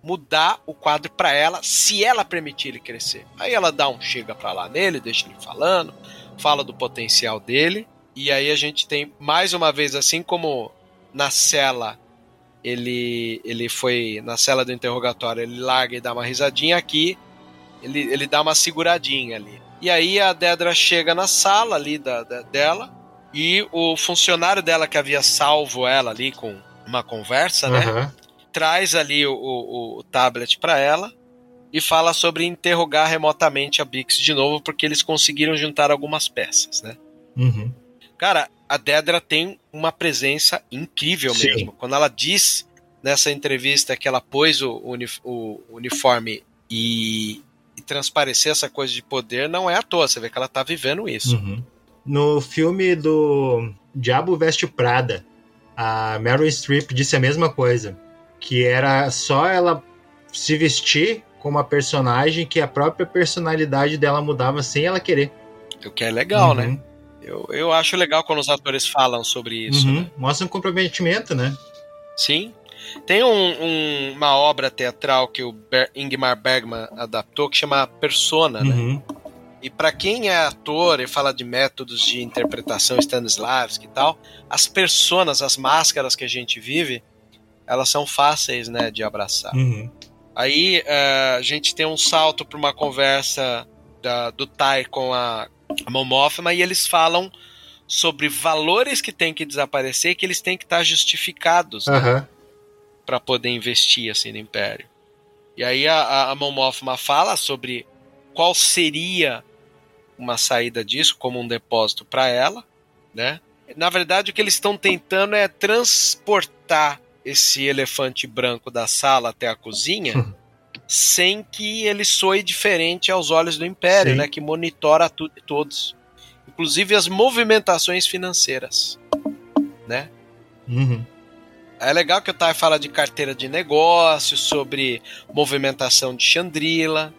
mudar o quadro para ela se ela permitir ele crescer. Aí ela dá um chega pra lá nele, deixa ele falando, fala do potencial dele. E aí a gente tem mais uma vez, assim como na cela ele, ele foi na cela do interrogatório, ele larga e dá uma risadinha aqui, ele, ele dá uma seguradinha ali. E aí a Dedra chega na sala ali da, da- dela e o funcionário dela que havia salvo ela ali com uma conversa, né? Traz ali o, o, o tablet para ela e fala sobre interrogar remotamente a Bix de novo, porque eles conseguiram juntar algumas peças, né? Uhum. Cara, a Dedra tem uma presença incrível Sim. mesmo. Quando ela diz nessa entrevista que ela pôs o, o uniforme e, e transparecer essa coisa de poder, não é à toa. Você vê que ela tá vivendo isso. Uhum. No filme do Diabo Veste Prada, a Meryl Streep disse a mesma coisa. Que era só ela se vestir como a personagem que a própria personalidade dela mudava sem ela querer. O que é legal, Uhum. né? Eu, eu acho legal quando os atores falam sobre isso. Uhum. né? Mostra um comprometimento, né? Sim. Tem um- um- uma obra teatral que o Ber- Ingmar Bergman adaptou que chama Persona, né? Uhum. E pra quem é ator e fala de métodos de interpretação Stanislavski e tal, as personas, as máscaras que a gente vive, elas são fáceis, né, de abraçar. Uhum. Aí eh, a gente tem um salto para uma conversa da- do Tai com a Mon Mothma e eles falam sobre valores que têm que desaparecer que eles têm que estar justificados né, Aham. para poder investir assim no Império. E aí a, a, fala sobre qual seria uma saída disso como um depósito para ela, né? Na verdade, o que eles estão tentando é transportar esse elefante branco da sala até a cozinha sem que ele soe diferente aos olhos do Império, Sim. né? Que monitora tudo e todos, inclusive as movimentações financeiras, né? Uhum. É legal que o Tai fala de carteira de negócios, sobre movimentação de Chandrila,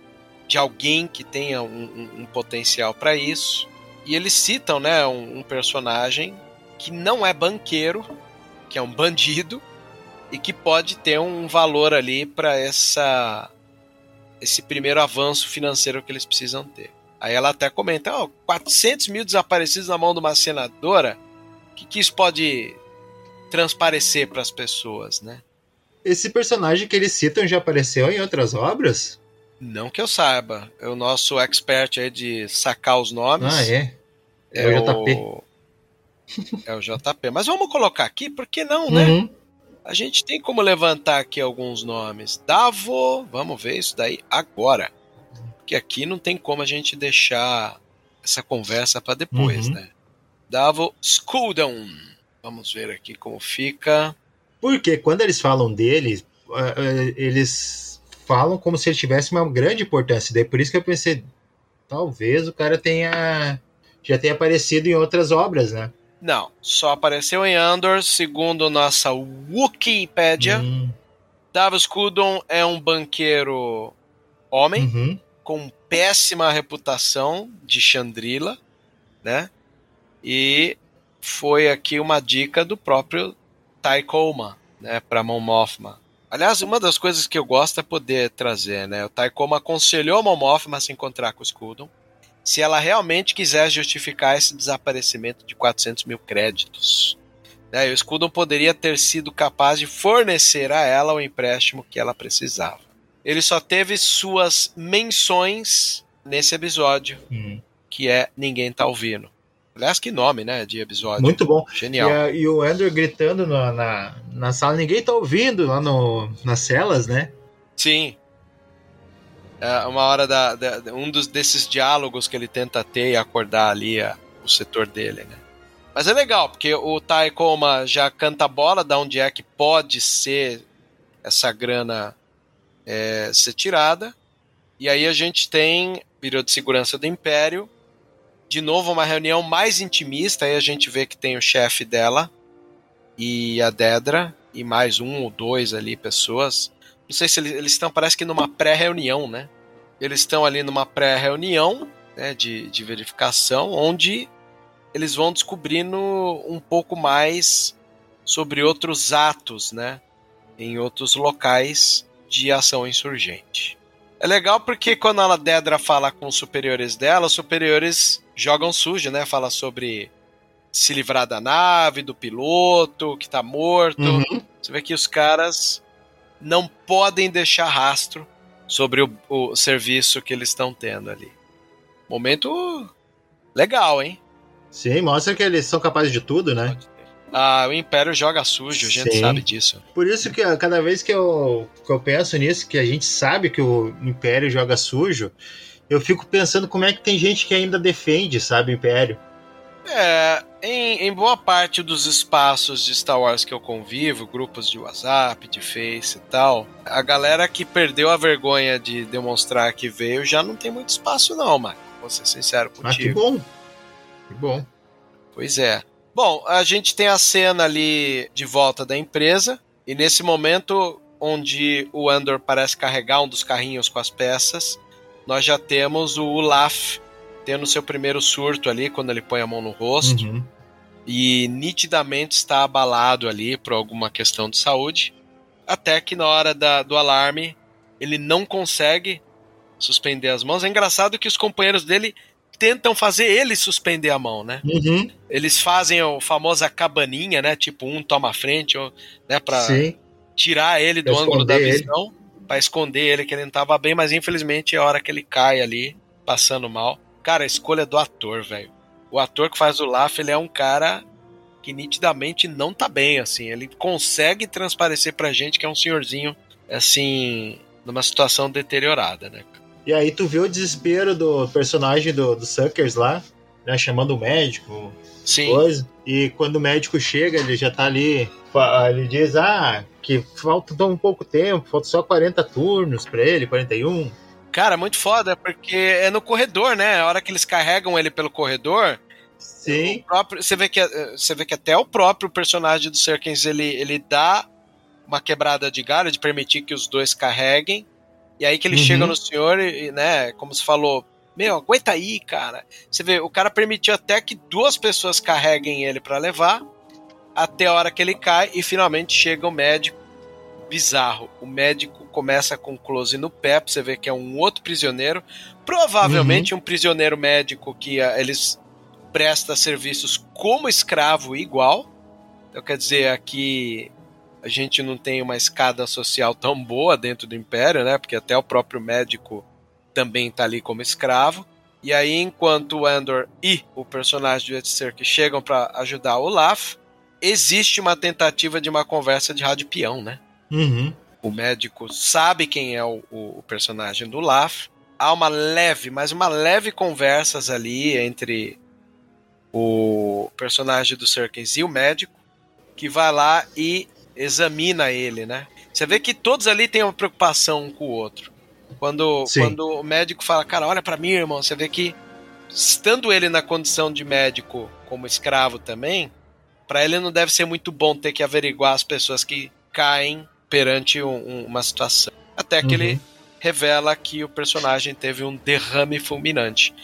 de alguém que tenha um, um- um potencial para isso. E eles citam, né, um, um personagem que não é banqueiro, que é um bandido e que pode ter um valor ali para essa esse primeiro avanço financeiro que eles precisam ter. Aí ela até comenta, ó, 400 mil desaparecidos na mão de uma senadora, o que, que isso pode transparecer para as pessoas, né? Esse personagem que eles citam já apareceu em outras obras? Não que eu saiba. É o nosso expert aí de sacar os nomes. Ah, é. É, É o o É o JP. Mas vamos colocar aqui, por que não, né? Uhum. A gente tem como levantar aqui alguns nomes. Davo, vamos ver isso daí agora. Porque aqui não tem como a gente deixar essa conversa para depois, Uhum. né? Davo Skuldon. Vamos ver aqui como fica. Porque quando eles falam dele, eh, eh, eles falam como se ele tivesse uma grande importância. Daí por isso que eu pensei, talvez o cara tenha já tenha aparecido em outras obras, né? Não, só apareceu em Andor, segundo nossa Wikipedia. Hum, Davos Skudon é um banqueiro homem uhum. com péssima reputação de Chandrila, né? E foi aqui uma dica do próprio Taikoma, né, para Mon Mothma. Aliás, uma das coisas que eu gosto é poder trazer, né? O Taikoma aconselhou a Mon Mothma a se encontrar com o Skudon se ela realmente quiser justificar esse desaparecimento de 400 mil créditos. Né, o Skudon poderia ter sido capaz de fornecer a ela o empréstimo que ela precisava. Ele só teve suas menções nesse episódio, Hum. que é Ninguém Tá Ouvindo. Aliás, que nome, né, de episódio. Muito bom. Genial. E, a- e o Andrew gritando na, na, na sala, ninguém tá ouvindo lá no, nas celas, né? Sim. É uma hora da, da- um dos desses diálogos que ele tenta ter e acordar ali a- o setor dele, né? Mas é legal, porque o Taikoma já canta bola da onde é que pode ser essa grana é, ser tirada. E aí a gente tem período de segurança do Império. De novo, uma reunião mais intimista. Aí a gente vê que tem o chefe dela e a Dedra e mais um ou dois ali pessoas. Não sei se eles, eles estão, parece que numa pré-reunião, né? Eles estão ali numa pré-reunião né, de, de verificação, onde eles vão descobrindo um pouco mais sobre outros atos, né? Em outros locais de ação insurgente. É legal porque quando a Dedra fala com os superiores dela, os superiores jogam sujo, né? Fala sobre se livrar da nave, do piloto que tá morto. Uhum. Você vê que os caras não podem deixar rastro sobre o, o serviço que eles estão tendo ali. Momento legal, hein? Sim, mostra que eles são capazes de tudo, né? Ah, o Império joga sujo, a gente Sim. sabe disso. Por isso que cada vez que eu, que eu penso nisso, que a gente sabe que o Império joga sujo, eu fico pensando como é que tem gente que ainda defende, sabe, o Império. É, em, em boa parte dos espaços de Star Wars que eu convivo, grupos de WhatsApp, de Face e tal, a galera que perdeu a vergonha de demonstrar que veio já não tem muito espaço, não, Marco. Vou ser sincero Ah, que contigo. bom. Que bom. Pois é. Bom, a gente tem a cena ali de volta da empresa, e nesse momento onde o Andor parece carregar um dos carrinhos com as peças, nós já temos o Olaf tendo seu primeiro surto ali quando ele põe a mão no rosto. Uhum. e nitidamente está abalado ali por alguma questão de saúde, até que na hora da- do alarme ele não consegue suspender as mãos. É engraçado que os companheiros dele tentam fazer ele suspender a mão, né? Uhum. Eles fazem a famosa cabaninha, né? Tipo, um toma a frente, ou, né? Sim. tirar ele do ângulo da visão, pra esconder ele, que ele não tava bem, mas infelizmente é a hora que ele cai ali, passando mal. Cara, a escolha do ator, velho. O ator que faz o Laugh, ele é um cara que nitidamente não tá bem, assim. Ele consegue transparecer pra gente que é um senhorzinho, assim, numa situação deteriorada, né? E aí tu vê o desespero do personagem do, do Suckers lá, né, chamando o médico, Sim. coisa. E quando o médico chega, ele já tá ali, ele diz, ah, que falta tão um pouco tempo, falta só 40 turnos pra ele, 41. Cara, muito foda, porque é no corredor, né? A hora que eles carregam ele pelo corredor, Sim. O próprio, você, vê que, eh, você vê que até o próprio personagem do Serkins ele, ele dá uma quebrada de galho de permitir que os dois carreguem. E aí que ele Uhum. chega no senhor e, né, como se falou, meu, aguenta aí, cara. Você vê, o cara permitiu até que duas pessoas carreguem ele pra levar, até a hora que ele cai e finalmente chega o médico. Bizarro. O médico começa com close no pé, pra você ver que é um outro prisioneiro. Provavelmente um prisioneiro médico que ah, eles presta serviços como escravo igual. Então, quer dizer, aqui a gente não tem uma escada social tão boa dentro do Império, né? Porque até o próprio médico também tá ali como escravo. E aí, enquanto o Andor e o personagem do que chegam para ajudar o Olaf, existe uma tentativa de uma conversa de rádio peão, né? Uhum. O médico sabe quem é o, o- personagem do Laf. Há uma leve, mas uma leve conversas ali entre o personagem do Serkins e o médico, que vai lá e examina ele, né? Você vê que todos ali têm uma preocupação um com o outro. Quando, Sim. quando o médico fala, cara, olha pra mim, irmão, você vê que estando ele na condição de médico como escravo também, pra ele não deve ser muito bom ter que averiguar as pessoas que caem perante um- um- uma situação. Até que Uhum. ele revela que o personagem teve um derrame fulminante.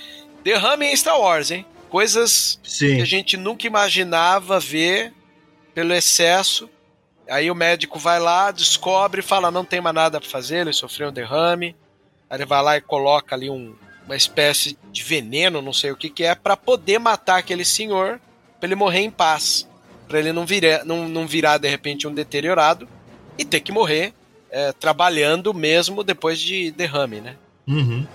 Derrame em Star Wars, hein? Coisas que Sim. a gente nunca imaginava ver pelo excesso. Aí o médico vai lá, descobre e fala: não tem mais nada pra fazer, ele sofreu um derrame. Aí ele vai lá e coloca ali um- uma espécie de veneno, não sei o que, que é, pra poder matar aquele senhor, pra ele morrer em paz. Pra ele não, não, não virar de repente um deteriorado e ter que morrer é, trabalhando mesmo depois de derrame, né? Uhum.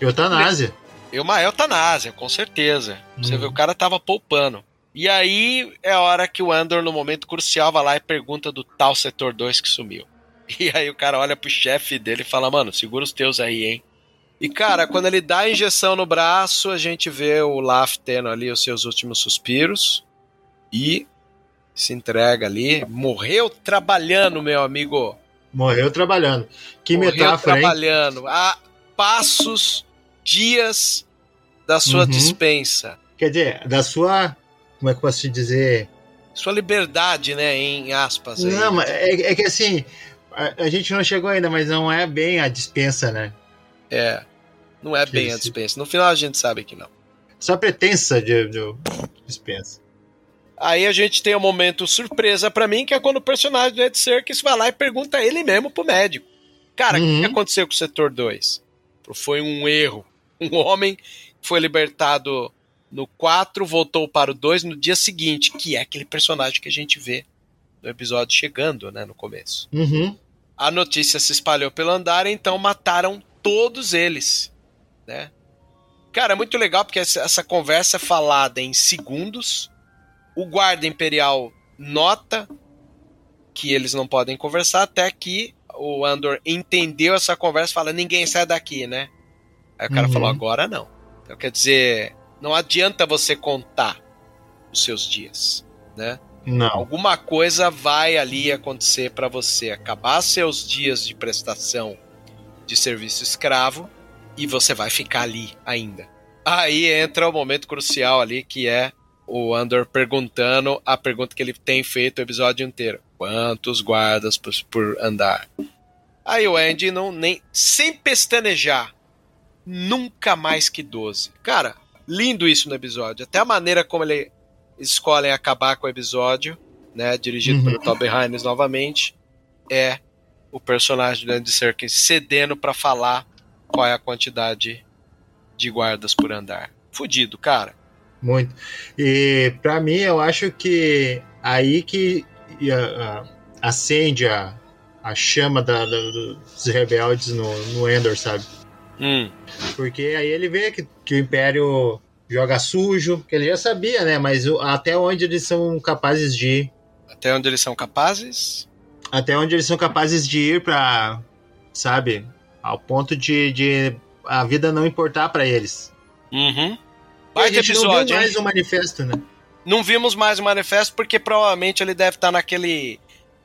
Eutanásia. E uma eutanásia, com certeza. Você Uhum. vê, o cara tava poupando. E aí é a hora que o Andor, no momento crucial, vai lá e pergunta do tal setor 2 que sumiu. E aí o cara olha pro chefe dele e fala, mano, segura os teus aí, hein? E cara, quando ele dá a injeção no braço, a gente vê o Laf tendo ali os seus últimos suspiros. E se entrega ali. Morreu trabalhando, meu amigo. Morreu trabalhando. Que Morreu metáfora, hein? trabalhando. A passos, dias da sua Uhum. dispensa. Quer dizer, da sua. Como é que eu posso te dizer? Sua liberdade, né? Em aspas. aí. Não, mas é, é que assim. A, a gente não chegou ainda, mas não é bem a dispensa, né? É. Não é bem a dispensa. No final a gente sabe que não. Só pretensa de, de dispensa. Aí a gente tem um momento surpresa pra mim, que é quando o personagem do Ed Serkis vai lá e pergunta ele mesmo pro médico. Cara, o que Uhum. que aconteceu com o setor 2? Foi um erro. Um homem foi libertado no 4, voltou para o 2 no dia seguinte, que é aquele personagem que a gente vê no episódio chegando, né, no começo. Uhum. A notícia se espalhou pelo andar, então mataram todos eles, né? Cara, é muito legal porque essa, essa conversa é falada em segundos. O guarda imperial nota que eles não podem conversar até que o Andor entendeu essa conversa e fala: ninguém sai daqui, né? Aí o cara Uhum. falou: agora não. Então quer dizer, não adianta você contar os seus dias, né? Não. Alguma coisa vai ali acontecer para você acabar seus dias de prestação de serviço escravo e você vai ficar ali ainda. Aí entra o momento crucial ali que é o Andor perguntando a pergunta que ele tem feito o episódio inteiro: quantos guardas por, por andar? Aí o Andy não nem sem pestanejar, nunca mais que 12. Cara, lindo isso no episódio. Até a maneira como ele escolhem acabar com o episódio, né, dirigido Uhum. pelo Toby Hines novamente, é o personagem do Andy Serkis cedendo pra falar qual é a quantidade de guardas por andar. Fudido, cara. Muito. E pra mim, eu acho que aí que acende a, a chama da- da- dos rebeldes no, no Endor, sabe? Hum, Porque aí ele vê que, que o Império joga sujo, que ele já sabia, né? Mas até onde eles são capazes de ir. até onde eles são capazes. Até onde eles são capazes de ir pra, sabe? Ao ponto de, de a vida não importar pra eles. Uhum. Baita gente não episódio, viu mais o manifesto, né? Não vimos mais o manifesto porque provavelmente ele deve estar naquele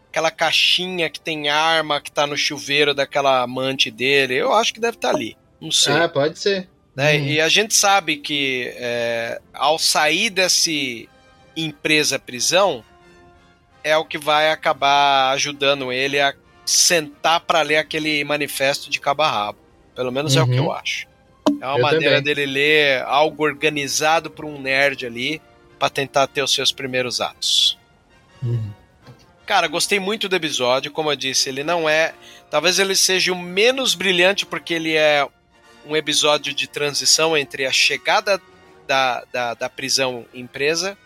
aquela caixinha que tem arma que tá no chuveiro daquela amante dele. Eu acho que deve estar ali. Não sei. Ah, pode ser. né? Hum. E a gente sabe que é, ao sair desse empresa prisão é o que vai acabar ajudando ele a sentar para ler aquele manifesto de cabo a rabo. Pelo menos é o que Uhum. eu acho. É uma Eu maneira também. dele ler algo organizado por um nerd ali para tentar ter os seus primeiros atos. Uhum. Cara, gostei muito do episódio, como eu disse, ele não é. Talvez ele seja o menos brilhante porque ele é um episódio de transição entre a chegada da, da, da prisão empresa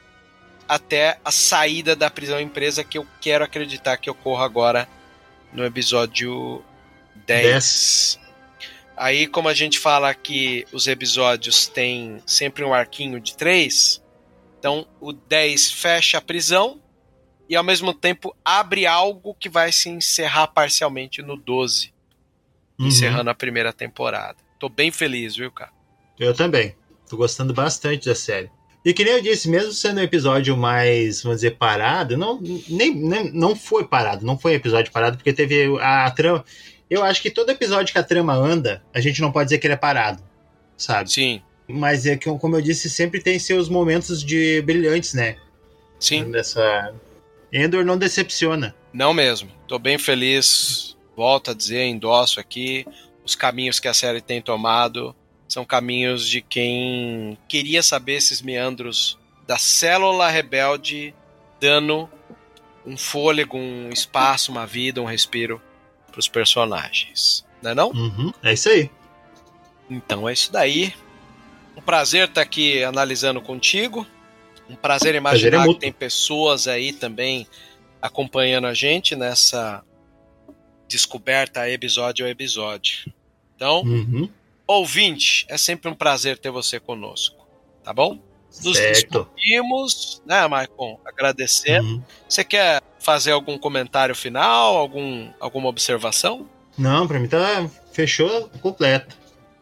até a saída da prisão empresa, que eu quero acreditar que ocorra agora no episódio 10. Dez. Aí, como a gente fala que os episódios têm sempre um arquinho de três, então o 10 fecha a prisão e ao mesmo tempo abre algo que vai se encerrar parcialmente no 12, Uhum. encerrando a primeira temporada. Tô bem feliz, viu, cara? Eu também. Tô gostando bastante da série. E que nem eu disse, mesmo sendo um episódio mais, vamos dizer, parado, não, nem, nem- não foi parado, não foi um episódio parado, porque teve a, trama. Eu acho que todo episódio que a trama anda, a gente não pode dizer que ele é parado, sabe? Sim, Mas é que, como eu disse, sempre tem seus momentos de brilhantes, né? sim, Nessa. Endor não decepciona. não mesmo. Tô bem feliz. Volto a dizer, endosso aqui. Os caminhos que a série tem tomado são caminhos de quem queria saber esses meandros da célula rebelde dando um fôlego, um espaço, uma vida, um respiro para os personagens. Não é não? Uhum, é isso aí. Então é isso daí. Um prazer estar aqui analisando contigo. Um prazer imaginar Prazer é que tem pessoas aí também acompanhando a gente nessa descoberta episódio a episódio. Então, Uhum, ouvinte, é sempre um prazer ter você conosco, tá bom? Nos certo. despedimos, né, Maicon? Agradecer. Uhum. Você quer fazer algum comentário final, algum, alguma observação? Não, pra mim tá. Fechou completo.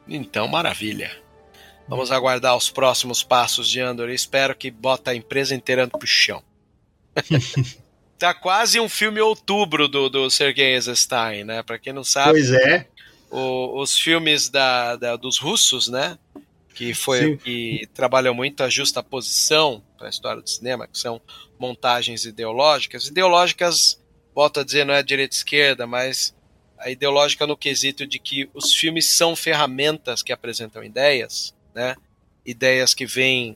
Então, maravilha. Vamos aguardar os próximos passos de Andor e espero que bota a empresa inteira pro chão. tá quase um filme outubro do, do Sergei Eisenstein, né? Pra quem não sabe, Pois é. o- os filmes da, da- dos russos, né? Que foi Sim. que trabalham muito a justa posição para a história do cinema, que são montagens ideológicas. Ideológicas, volto a dizer, não é direita esquerda, mas a ideológica no quesito de que os filmes são ferramentas que apresentam ideias, né? Ideias que vêm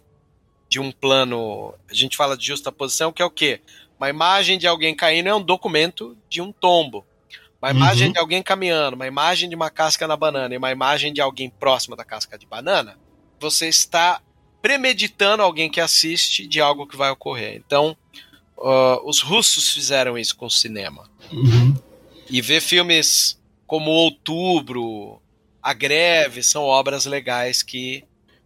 de um plano. A gente fala de justa posição, que é o quê? Uma imagem de alguém caindo é um documento de um tombo. Uma Uhum. imagem de alguém caminhando, uma imagem de uma casca na banana e uma imagem de alguém próxima da casca de banana, você está premeditando alguém que assiste de algo que vai ocorrer. Então, uh, os russos fizeram isso com o cinema. Uhum. E ver filmes como Outubro, A Greve, são obras legais que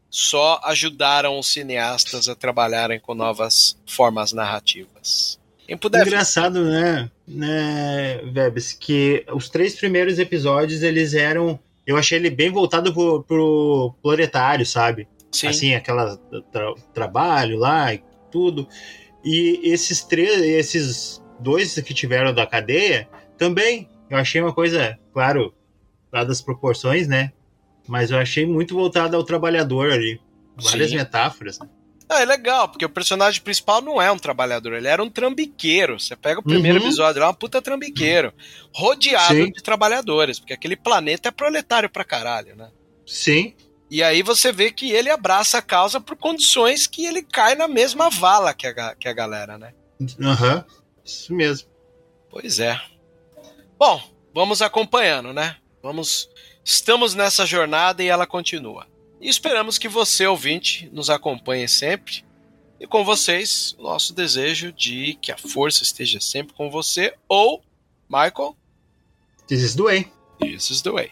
só ajudaram os cineastas a trabalharem com novas formas narrativas. Puder. Engraçado, né, né, Vebs, que os três primeiros episódios eles eram. Eu achei ele bem voltado pro, pro proletário, sabe? Sim. Assim, aquela tra trabalho lá e tudo. E esses três, esses dois que tiveram da cadeia, também eu achei uma coisa, claro, dadas as proporções, né? Mas eu achei muito voltado ao trabalhador ali. Várias Sim. metáforas. Né? Ah, é legal, porque o personagem principal não é um trabalhador, ele era um trambiqueiro. Você pega o primeiro Uhum. episódio, ele é uma puta trambiqueiro. Rodeado Sim. de trabalhadores, porque aquele planeta é proletário pra caralho, né? Sim, E aí você vê que ele abraça a causa por condições que ele cai na mesma vala que a, que a galera, né? aham, isso mesmo. Pois é. Bom, vamos acompanhando, né? Vamos. Estamos nessa jornada e ela continua. E esperamos que você, ouvinte, nos acompanhe sempre. E com vocês, o nosso desejo de que a força esteja sempre com você. Ou, Michael, This is the way. this is the way.